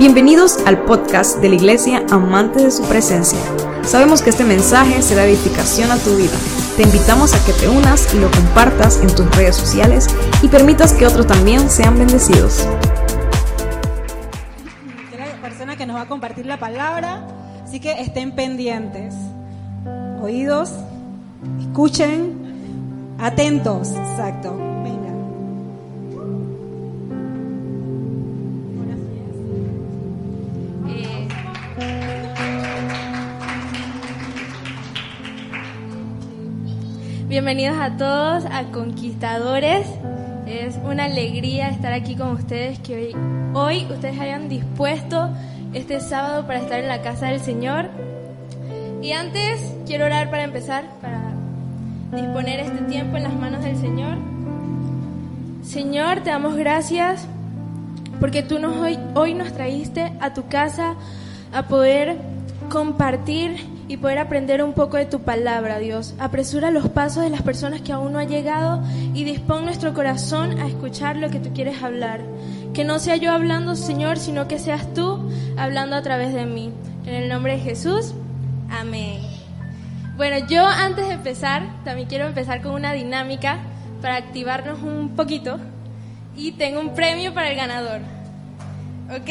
Bienvenidos al podcast de la Iglesia Amante de su Presencia. Sabemos que este mensaje será edificación a tu vida. Te invitamos a que te unas y lo compartas en tus redes sociales y permitas que otros también sean bendecidos. la persona que nos va a compartir la palabra, así que estén pendientes. Oídos, escuchen, atentos, exacto. Bienvenidos a todos a Conquistadores. Es una alegría estar aquí con ustedes, que hoy, hoy ustedes hayan dispuesto este sábado para estar en la casa del Señor. Y antes quiero orar para empezar, para disponer este tiempo en las manos del Señor. Señor, te damos gracias porque tú nos hoy, hoy nos traíste a tu casa a poder compartir y poder aprender un poco de tu palabra, Dios. Apresura los pasos de las personas que aún no han llegado y dispón nuestro corazón a escuchar lo que tú quieres hablar. Que no sea yo hablando, Señor, sino que seas tú hablando a través de mí. En el nombre de Jesús, amén. Bueno, yo antes de empezar, también quiero empezar con una dinámica para activarnos un poquito. Y tengo un premio para el ganador. Ok,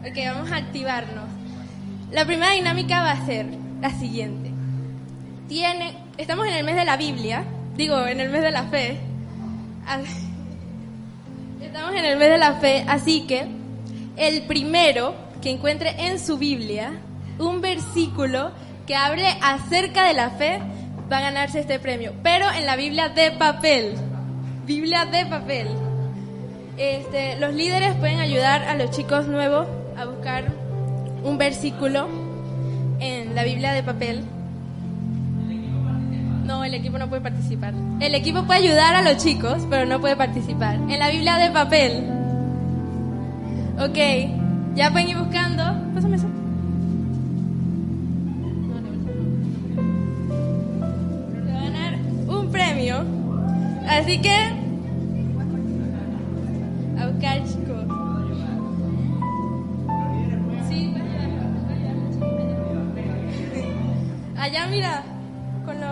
ok, vamos a activarnos. La primera dinámica va a ser la siguiente. Tiene, estamos en el mes de la Biblia, digo, en el mes de la fe. Estamos en el mes de la fe, así que el primero que encuentre en su Biblia un versículo que hable acerca de la fe va a ganarse este premio, pero en la Biblia de papel. Biblia de papel. Este, los líderes pueden ayudar a los chicos nuevos a buscar un versículo la Biblia de papel. No, el equipo no puede participar. El equipo puede ayudar a los chicos, pero no puede participar. En la Biblia de papel. Ok, ya pueden ir buscando. Pásame eso. Ganar un premio. Así que. Allá, mira, con lo.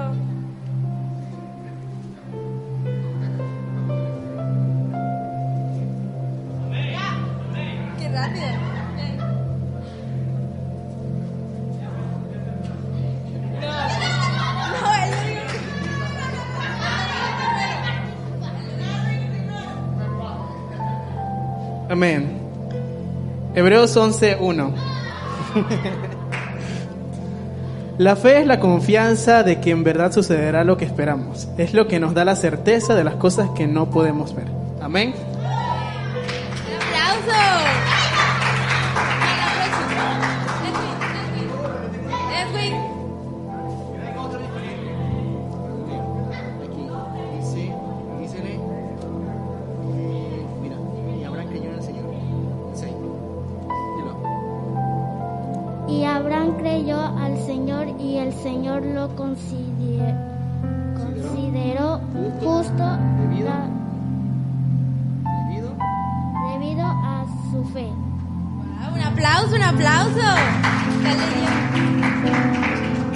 Rápido. No, no, él lo dijo. Amén. Hebreos 11.1. La fe es la confianza de que en verdad sucederá lo que esperamos. Es lo que nos da la certeza de las cosas que no podemos ver. Amén. ¡Un el Señor lo consider- consideró justo Debido. da- Debido. debido a su fe. Wow, un aplauso, un aplauso. Dale, Dios.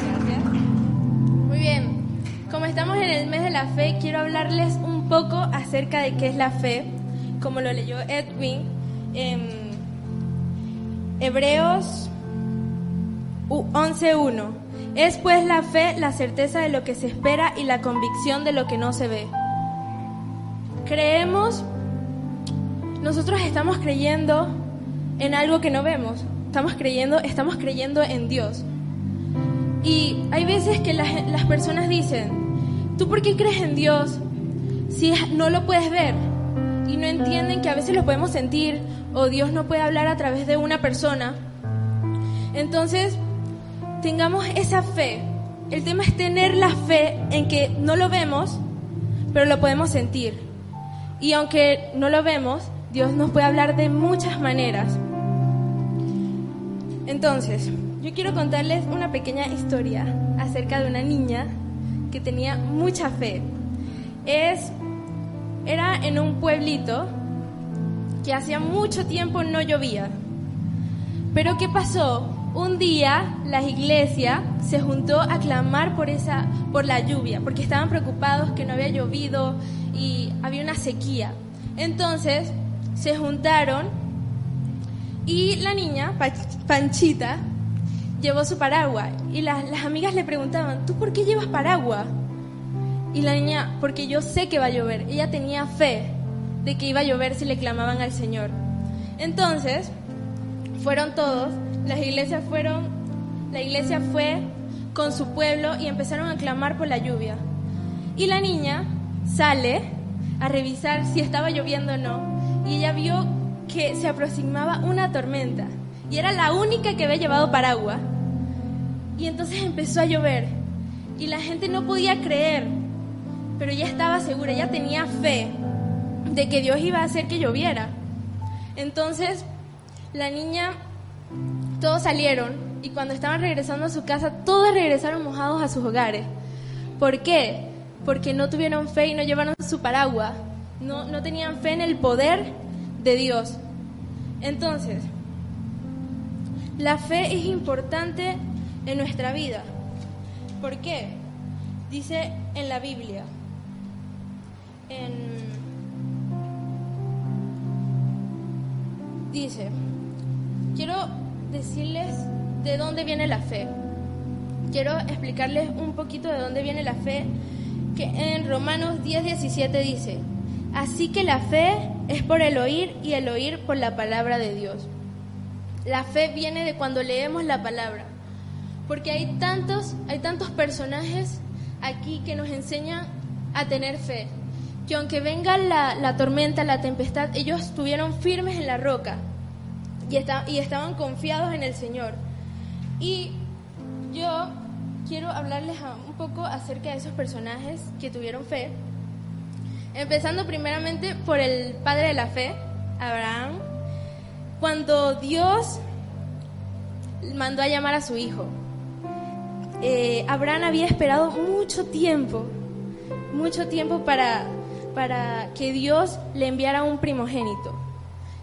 Gracias. Muy bien. Como estamos en el mes de la fe, quiero hablarles un poco acerca de qué es la fe, como lo leyó Edwin en Hebreos u- 11.1. Es pues la fe la certeza de lo que se espera y la convicción de lo que no se ve. Creemos nosotros estamos creyendo en algo que no vemos. Estamos creyendo, estamos creyendo en Dios. Y hay veces que las, personas dicen, ¿tú por qué crees en Dios si no lo puedes ver? Y no entienden que a veces lo podemos sentir o Dios no puede hablar a través de una persona. Entonces, tengamos esa fe. El tema es tener la fe en que no lo vemos, pero lo podemos sentir. Y aunque no lo vemos, Dios nos puede hablar de muchas maneras. Entonces, yo quiero contarles una pequeña historia acerca de una niña que tenía mucha fe. Es, era en un pueblito que hacía mucho tiempo no llovía. Pero ¿qué pasó? Un día la iglesia se juntó a clamar por esa por la lluvia, porque estaban preocupados que no había llovido y había una sequía. Entonces se juntaron y la niña, Panchita, llevó su paraguas y las, las amigas le preguntaban, ¿tú por qué llevas paraguas? Y la niña, porque yo sé que va a llover. Ella tenía fe de que iba a llover si le clamaban al Señor. Entonces, fueron todos, las iglesias fueron, la iglesia fue con su pueblo y empezaron a clamar por la lluvia. Y la niña sale a revisar si estaba lloviendo o no. Y ella vio que se aproximaba una tormenta. Y era la única que había llevado paraguas. Y entonces empezó a llover. Y la gente no podía creer. Pero ella estaba segura, ella tenía fe de que Dios iba a hacer que lloviera. Entonces, la niña, todos salieron y cuando estaban regresando a su casa, todos regresaron mojados a sus hogares. ¿Por qué? Porque no tuvieron fe y no llevaron su paraguas. No, no tenían fe en el poder de Dios. Entonces, la fe es importante en nuestra vida. ¿Por qué? Dice en la Biblia, dice, quiero decirles de dónde viene la fe. Quiero explicarles un poquito de dónde viene la fe, que en Romanos 10, 17 dice, así que la fe es por el oír y el oír por la palabra de Dios. La fe viene de cuando leemos la palabra, porque hay tantos, hay tantos personajes aquí que nos enseñan a tener fe, que aunque venga la, la tormenta, la tempestad, ellos estuvieron firmes en la roca y, estaban confiados en el Señor. Y yo quiero hablarles un poco acerca de esos personajes que tuvieron fe, empezando primeramente por el padre de la fe, Abraham, cuando Dios mandó a llamar a su hijo. Eh, Abraham había esperado mucho tiempo, mucho tiempo para, para que Dios le enviara un primogénito.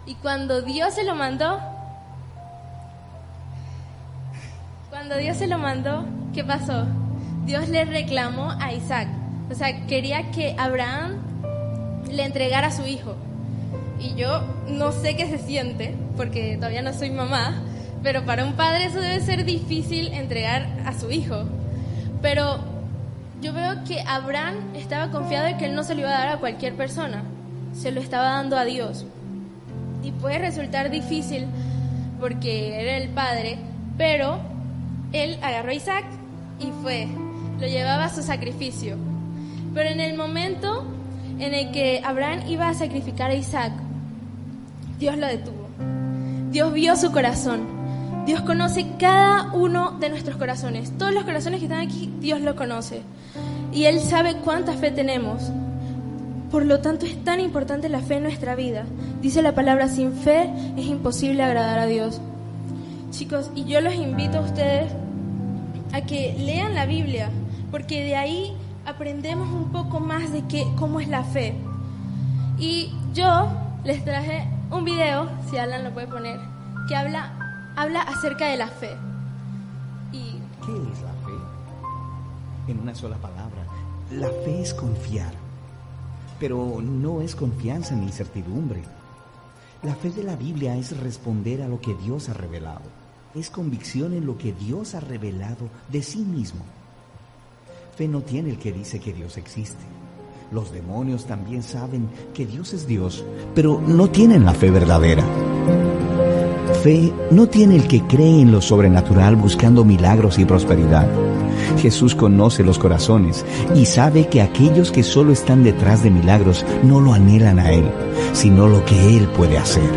Y cuando Dios se lo mandó, cuando Dios se lo mandó, ¿qué pasó? Dios le reclamó a Isaac. O sea, quería que Abraham le entregara a su hijo. Y yo no sé qué se siente, porque todavía no soy mamá, pero para un padre eso debe ser difícil entregar a su hijo. Pero yo veo que Abraham estaba confiado de que él no se lo iba a dar a cualquier persona, se lo estaba dando a Dios y puede resultar difícil porque era el padre, pero él agarró a Isaac y fue, lo llevaba a su sacrificio. Pero en el momento en el que Abraham iba a sacrificar a Isaac, Dios lo detuvo. Dios vio su corazón. Dios conoce cada uno de nuestros corazones. Todos los corazones que están aquí, Dios lo conoce. Y Él sabe cuánta fe tenemos. Por lo tanto, es tan importante la fe en nuestra vida. Dice la palabra, sin fe es imposible agradar a Dios. Chicos, y yo los invito a ustedes a que lean la Biblia, porque de ahí aprendemos un poco más de qué, cómo es la fe. Y yo les traje un video, si Alan lo puede poner, que habla, habla acerca de la fe. Y... ¿Qué es la fe? En una sola palabra, la fe es confiar pero no es confianza ni incertidumbre. La fe de la Biblia es responder a lo que Dios ha revelado. Es convicción en lo que Dios ha revelado de sí mismo. Fe no tiene el que dice que Dios existe. Los demonios también saben que Dios es Dios, pero no tienen la fe verdadera. Fe no tiene el que cree en lo sobrenatural buscando milagros y prosperidad. Jesús conoce los corazones y sabe que aquellos que solo están detrás de milagros no lo anhelan a Él, sino lo que Él puede hacer.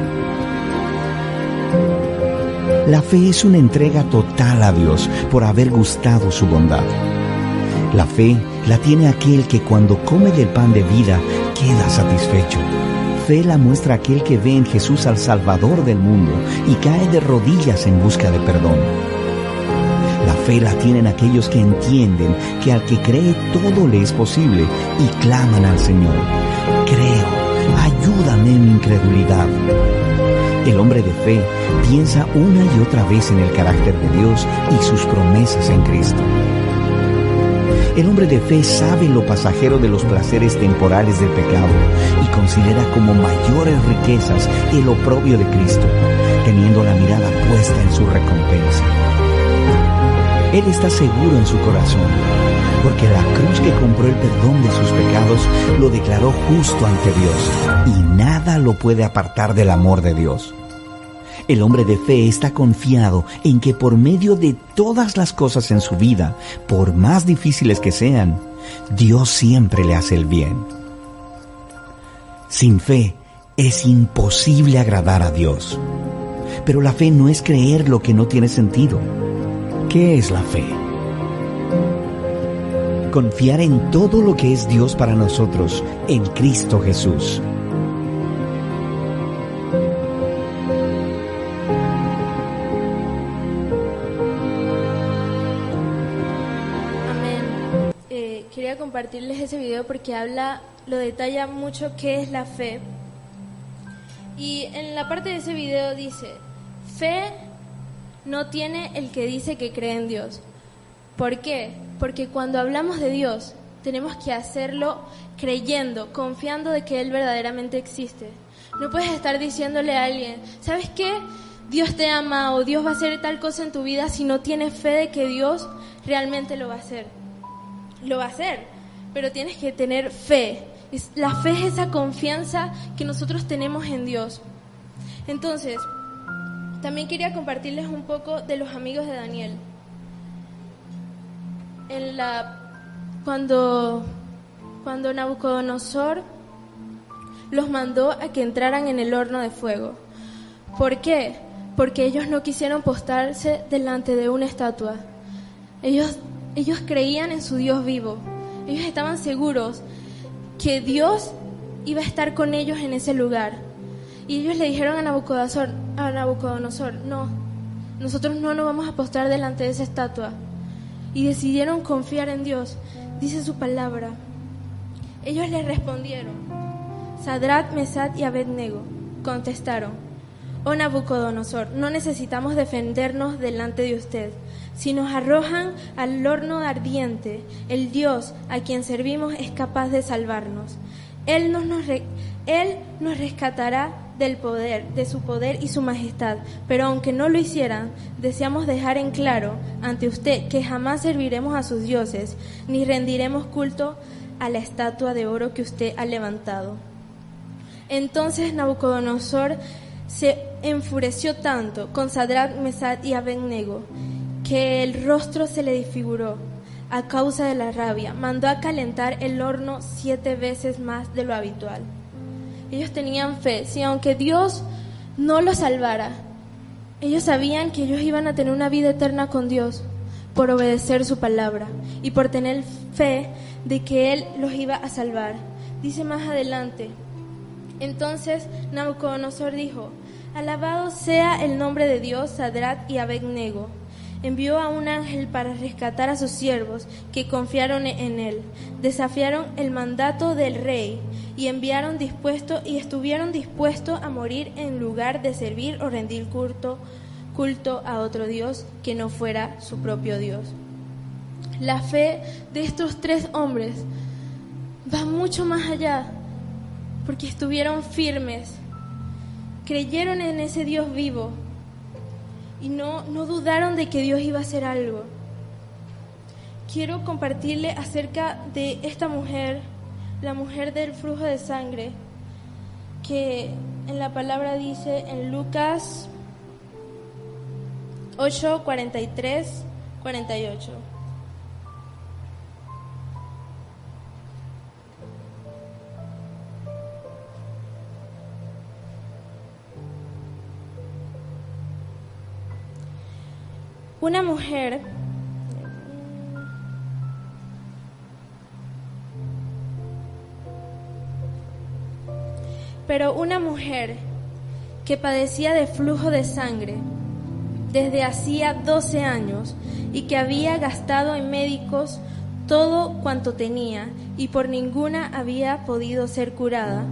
La fe es una entrega total a Dios por haber gustado su bondad. La fe la tiene aquel que cuando come del pan de vida queda satisfecho fe la muestra aquel que ve en Jesús al Salvador del mundo y cae de rodillas en busca de perdón. Fe la tienen aquellos que entienden que al que cree todo le es posible y claman al Señor. Creo, ayúdame en mi incredulidad. El hombre de fe piensa una y otra vez en el carácter de Dios y sus promesas en Cristo. El hombre de fe sabe lo pasajero de los placeres temporales del pecado y considera como mayores riquezas el oprobio de Cristo, teniendo la mirada puesta en su recompensa. Él está seguro en su corazón, porque la cruz que compró el perdón de sus pecados lo declaró justo ante Dios, y nada lo puede apartar del amor de Dios. El hombre de fe está confiado en que por medio de todas las cosas en su vida, por más difíciles que sean, Dios siempre le hace el bien. Sin fe es imposible agradar a Dios. Pero la fe no es creer lo que no tiene sentido. ¿Qué es la fe? Confiar en todo lo que es Dios para nosotros, en Cristo Jesús. Amén. Eh, quería compartirles ese video porque habla, lo detalla mucho qué es la fe. Y en la parte de ese video dice, fe no tiene el que dice que cree en Dios. ¿Por qué? Porque cuando hablamos de Dios tenemos que hacerlo creyendo, confiando de que Él verdaderamente existe. No puedes estar diciéndole a alguien, ¿sabes qué? Dios te ama o Dios va a hacer tal cosa en tu vida si no tienes fe de que Dios realmente lo va a hacer. Lo va a hacer, pero tienes que tener fe. La fe es esa confianza que nosotros tenemos en Dios. Entonces, también quería compartirles un poco de los amigos de Daniel. Cuando Nabucodonosor los mandó a que entraran en el horno de fuego. ¿Por qué? Porque ellos no quisieron postarse delante de una estatua. Ellos, ellos creían en su Dios vivo. Ellos estaban seguros que Dios iba a estar con ellos en ese lugar. Y ellos le dijeron a Nabucodonosor, no, nosotros no nos vamos a postar delante de esa estatua. Y decidieron confiar en Dios, dice su palabra. Ellos le respondieron, Sadrat, Mesad y Abednego contestaron, Oh Nabucodonosor, no necesitamos defendernos delante de usted. Si nos arrojan al horno ardiente, el Dios a quien servimos es capaz de salvarnos. Él nos, nos él nos rescatará del poder, de su poder y su majestad. Pero aunque no lo hicieran, deseamos dejar en claro ante usted que jamás serviremos a sus dioses, ni rendiremos culto a la estatua de oro que usted ha levantado. Entonces Nabucodonosor se enfureció tanto con Sadrat, Mesad y Abednego que el rostro se le disfiguró a causa de la rabia. Mandó a calentar el horno siete veces más de lo habitual. Ellos tenían fe, si aunque Dios no los salvara, ellos sabían que ellos iban a tener una vida eterna con Dios por obedecer su palabra y por tener fe de que Él los iba a salvar. Dice más adelante, entonces Nabucodonosor dijo, Alabado sea el nombre de Dios, Sadrat y Abednego. Envió a un ángel para rescatar a sus siervos que confiaron en él. Desafiaron el mandato del rey y enviaron dispuesto y estuvieron dispuestos a morir en lugar de servir o rendir culto, culto a otro Dios que no fuera su propio Dios. La fe de estos tres hombres va mucho más allá porque estuvieron firmes, creyeron en ese Dios vivo y no, no dudaron de que Dios iba a hacer algo. Quiero compartirle acerca de esta mujer, la mujer del flujo de sangre, que en la palabra dice en Lucas 8, 43, 48. Una mujer pero una mujer que padecía de flujo de sangre desde hacía 12 años y que había gastado en médicos todo cuanto tenía y por ninguna había podido ser curada,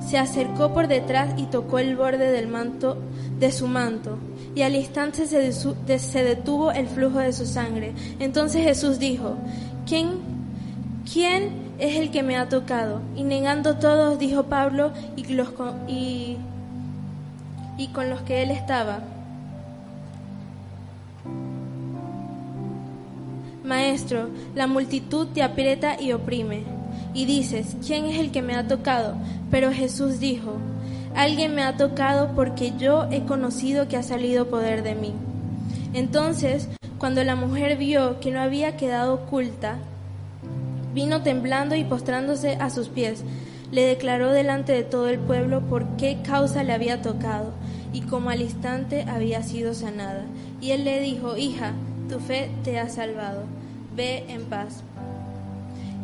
se acercó por detrás y tocó el borde del manto de su manto, y al instante se, se detuvo el flujo de su sangre. Entonces Jesús dijo, ¿quién, quién es el que me ha tocado? Y negando todos, dijo Pablo y, los, y, y con los que él estaba. Maestro, la multitud te aprieta y oprime. Y dices, ¿quién es el que me ha tocado? Pero Jesús dijo, alguien me ha tocado porque yo he conocido que ha salido poder de mí. Entonces, cuando la mujer vio que no había quedado oculta, vino temblando y postrándose a sus pies. Le declaró delante de todo el pueblo por qué causa le había tocado y cómo al instante había sido sanada. Y él le dijo, hija, tu fe te ha salvado, ve en paz.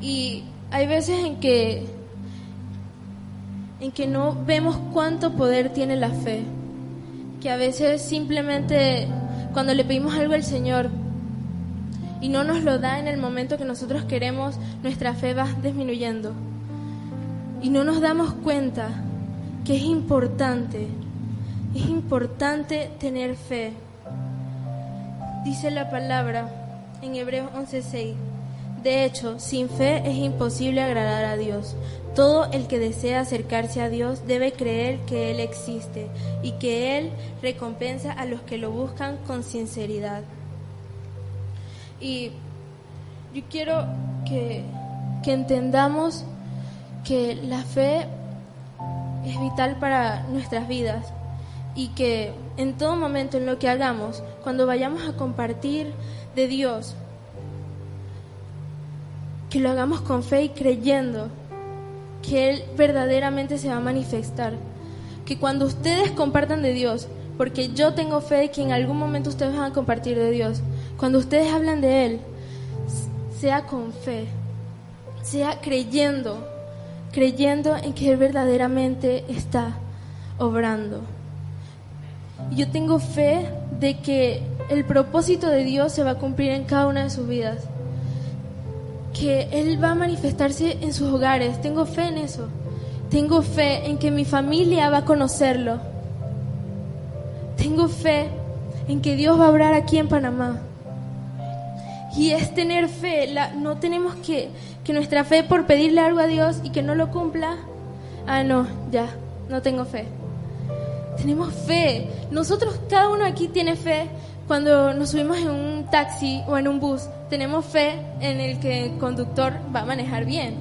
Y hay veces en que en que no vemos cuánto poder tiene la fe, que a veces simplemente cuando le pedimos algo al Señor y no nos lo da en el momento que nosotros queremos, nuestra fe va disminuyendo. Y no nos damos cuenta que es importante, es importante tener fe. Dice la palabra en Hebreos 11:6. De hecho, sin fe es imposible agradar a Dios. Todo el que desea acercarse a Dios debe creer que Él existe y que Él recompensa a los que lo buscan con sinceridad. Y yo quiero que, que entendamos que la fe es vital para nuestras vidas y que en todo momento en lo que hagamos, cuando vayamos a compartir de Dios, que lo hagamos con fe y creyendo que Él verdaderamente se va a manifestar. Que cuando ustedes compartan de Dios, porque yo tengo fe que en algún momento ustedes van a compartir de Dios, cuando ustedes hablan de Él, sea con fe, sea creyendo, creyendo en que Él verdaderamente está obrando. Yo tengo fe de que el propósito de Dios se va a cumplir en cada una de sus vidas que Él va a manifestarse en sus hogares. Tengo fe en eso. Tengo fe en que mi familia va a conocerlo. Tengo fe en que Dios va a obrar aquí en Panamá. Y es tener fe. La- no tenemos que, que nuestra fe por pedirle algo a Dios y que no lo cumpla. Ah, no, ya, no tengo fe. Tenemos fe. Nosotros, cada uno aquí tiene fe cuando nos subimos en un taxi o en un bus. Tenemos fe en el que el conductor va a manejar bien.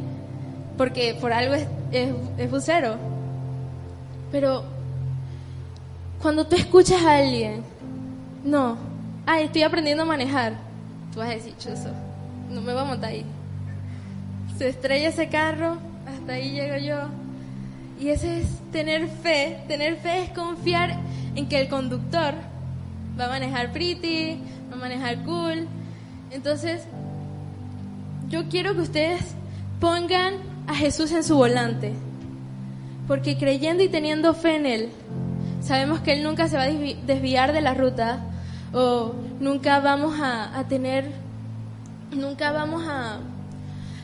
Porque por algo es, es, es busero. Pero cuando tú escuchas a alguien, no, ay, estoy aprendiendo a manejar, tú vas a decir, chuzo, no me voy a montar ahí. Se estrella ese carro, hasta ahí llego yo. Y ese es tener fe. Tener fe es confiar en que el conductor va a manejar pretty, va a manejar cool. Entonces, yo quiero que ustedes pongan a Jesús en su volante. Porque creyendo y teniendo fe en Él, sabemos que Él nunca se va a desvi- desviar de la ruta o nunca vamos a, a tener, nunca vamos a,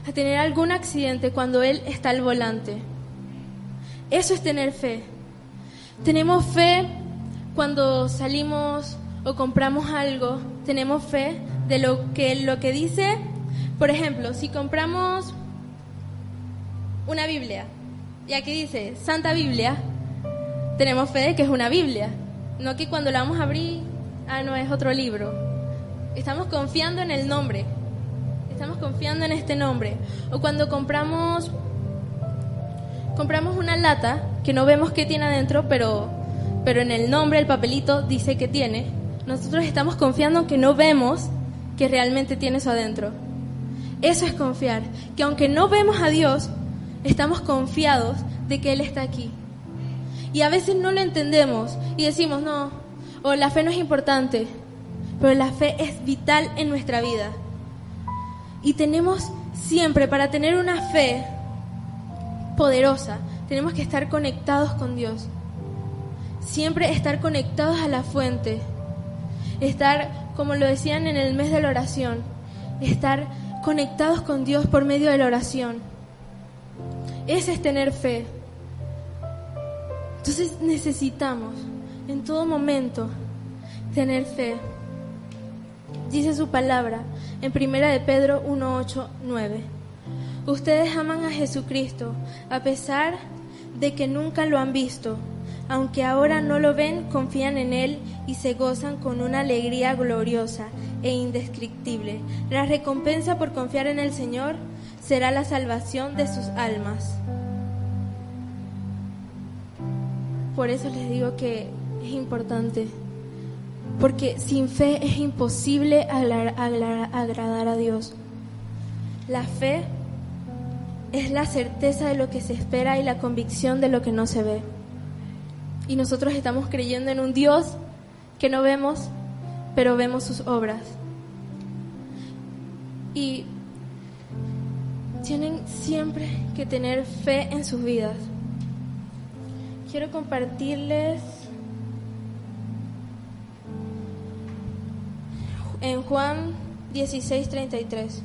a tener algún accidente cuando Él está al volante. Eso es tener fe. Tenemos fe cuando salimos o compramos algo, tenemos fe de lo que lo que dice, por ejemplo, si compramos una Biblia y aquí dice Santa Biblia, tenemos fe de que es una Biblia, no que cuando la vamos a abrir, ah, no es otro libro. Estamos confiando en el nombre. Estamos confiando en este nombre. O cuando compramos compramos una lata que no vemos qué tiene adentro, pero, pero en el nombre, el papelito dice que tiene. Nosotros estamos confiando que no vemos que realmente tiene eso adentro. Eso es confiar, que aunque no vemos a Dios, estamos confiados de que Él está aquí. Y a veces no lo entendemos y decimos, no, o la fe no es importante, pero la fe es vital en nuestra vida. Y tenemos siempre, para tener una fe poderosa, tenemos que estar conectados con Dios. Siempre estar conectados a la fuente. Estar, como lo decían en el mes de la oración, estar conectados con Dios por medio de la oración. Ese es tener fe. Entonces necesitamos en todo momento tener fe. Dice su palabra en Primera de Pedro 1, 8, 9. Ustedes aman a Jesucristo a pesar de que nunca lo han visto. Aunque ahora no lo ven, confían en Él y se gozan con una alegría gloriosa e indescriptible. La recompensa por confiar en el Señor será la salvación de sus almas. Por eso les digo que es importante, porque sin fe es imposible agradar a Dios. La fe es la certeza de lo que se espera y la convicción de lo que no se ve. Y nosotros estamos creyendo en un Dios que no vemos, pero vemos sus obras. Y tienen siempre que tener fe en sus vidas. Quiero compartirles en Juan 16:33.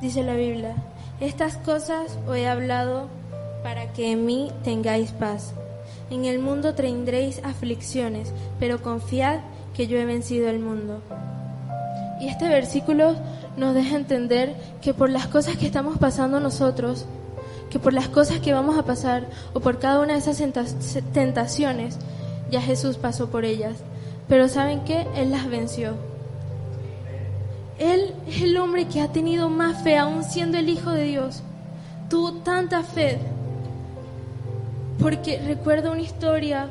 Dice la Biblia, estas cosas os he hablado para que en mí tengáis paz. En el mundo tendréis aflicciones, pero confiad que yo he vencido el mundo. Y este versículo nos deja entender que por las cosas que estamos pasando nosotros, que por las cosas que vamos a pasar o por cada una de esas tentaciones, ya Jesús pasó por ellas. Pero ¿saben qué? Él las venció. Él es el hombre que ha tenido más fe, aún siendo el Hijo de Dios. Tuvo tanta fe. Porque recuerdo una historia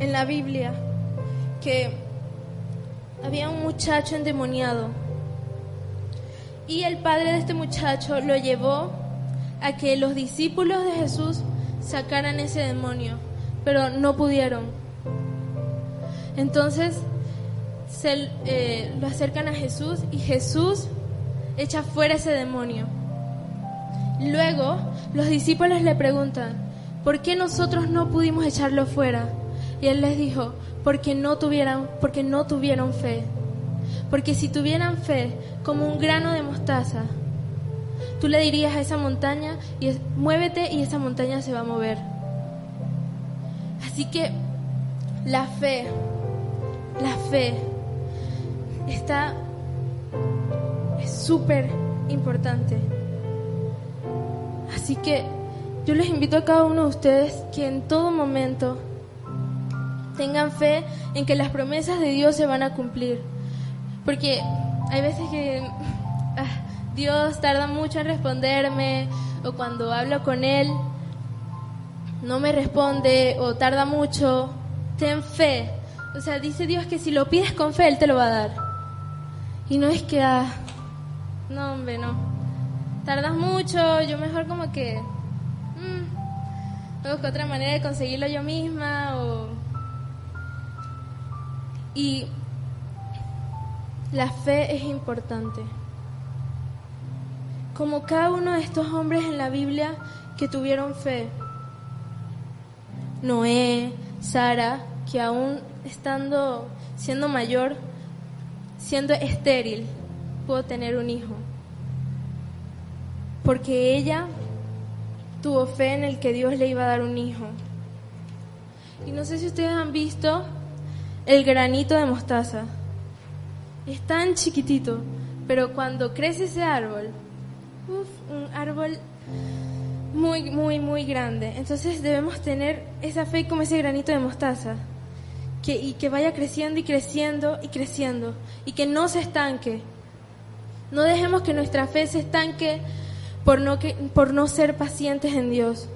en la Biblia que había un muchacho endemoniado. Y el padre de este muchacho lo llevó a que los discípulos de Jesús sacaran ese demonio, pero no pudieron. Entonces eh, lo acercan a Jesús y Jesús echa fuera ese demonio. Luego los discípulos le preguntan, ¿por qué nosotros no pudimos echarlo fuera? Y él les dijo, porque no tuvieran, porque no tuvieron fe. Porque si tuvieran fe como un grano de mostaza, tú le dirías a esa montaña y muévete y esa montaña se va a mover. Así que la fe, la fe está es súper importante. Así que yo les invito a cada uno de ustedes que en todo momento tengan fe en que las promesas de Dios se van a cumplir. Porque hay veces que ah, Dios tarda mucho en responderme o cuando hablo con Él no me responde o tarda mucho. Ten fe. O sea, dice Dios que si lo pides con fe, Él te lo va a dar. Y no es que, ah, no, hombre, no. Tardas mucho, yo mejor como que, mmm, busco otra manera de conseguirlo yo misma o... Y la fe es importante. Como cada uno de estos hombres en la Biblia que tuvieron fe. Noé, Sara, que aún estando siendo mayor, siendo estéril, pudo tener un hijo. Porque ella tuvo fe en el que Dios le iba a dar un hijo. Y no sé si ustedes han visto el granito de mostaza. Es tan chiquitito, pero cuando crece ese árbol, un árbol muy, muy, muy grande. Entonces debemos tener esa fe como ese granito de mostaza y que vaya creciendo y creciendo y creciendo y que no se estanque. No dejemos que nuestra fe se estanque por no, que, por no ser pacientes en Dios.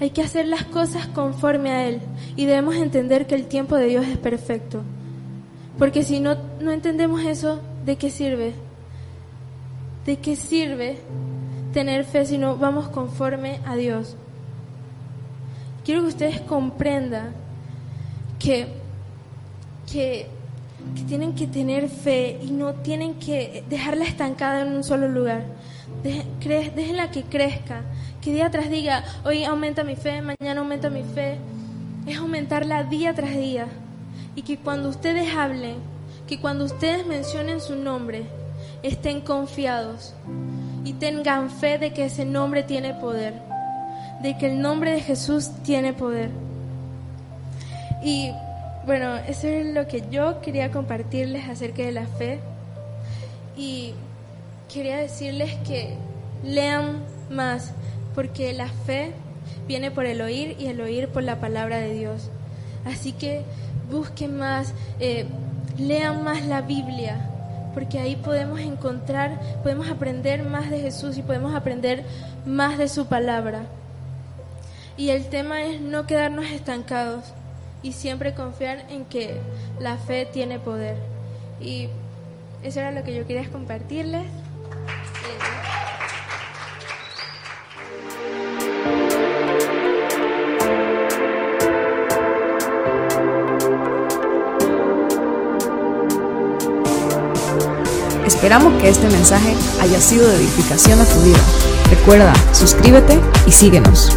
Hay que hacer las cosas conforme a Él y debemos entender que el tiempo de Dios es perfecto. Porque si no, no entendemos eso, ¿de qué sirve? ¿De qué sirve tener fe si no vamos conforme a Dios? Quiero que ustedes comprendan que, que, tienen que tener fe y no tienen que dejarla estancada en un solo lugar. déjenla que crezca, que día tras día, hoy aumenta mi fe, mañana aumenta mi fe, es aumentarla día tras día. Y que cuando ustedes hablen, que cuando ustedes mencionen su nombre, estén confiados y tengan fe de que ese nombre tiene poder, de que el nombre de Jesús tiene poder. Y bueno, eso es lo que yo quería compartirles acerca de la fe. Y quería decirles que lean más, porque la fe viene por el oír y el oír por la palabra de Dios. Así que busquen más, eh, lean más la Biblia, porque ahí podemos encontrar, podemos aprender más de Jesús y podemos aprender más de su palabra. Y el tema es no quedarnos estancados y siempre confiar en que la fe tiene poder. Y eso era lo que yo quería compartirles. Esperamos que este mensaje haya sido de edificación a tu vida. Recuerda, suscríbete y síguenos.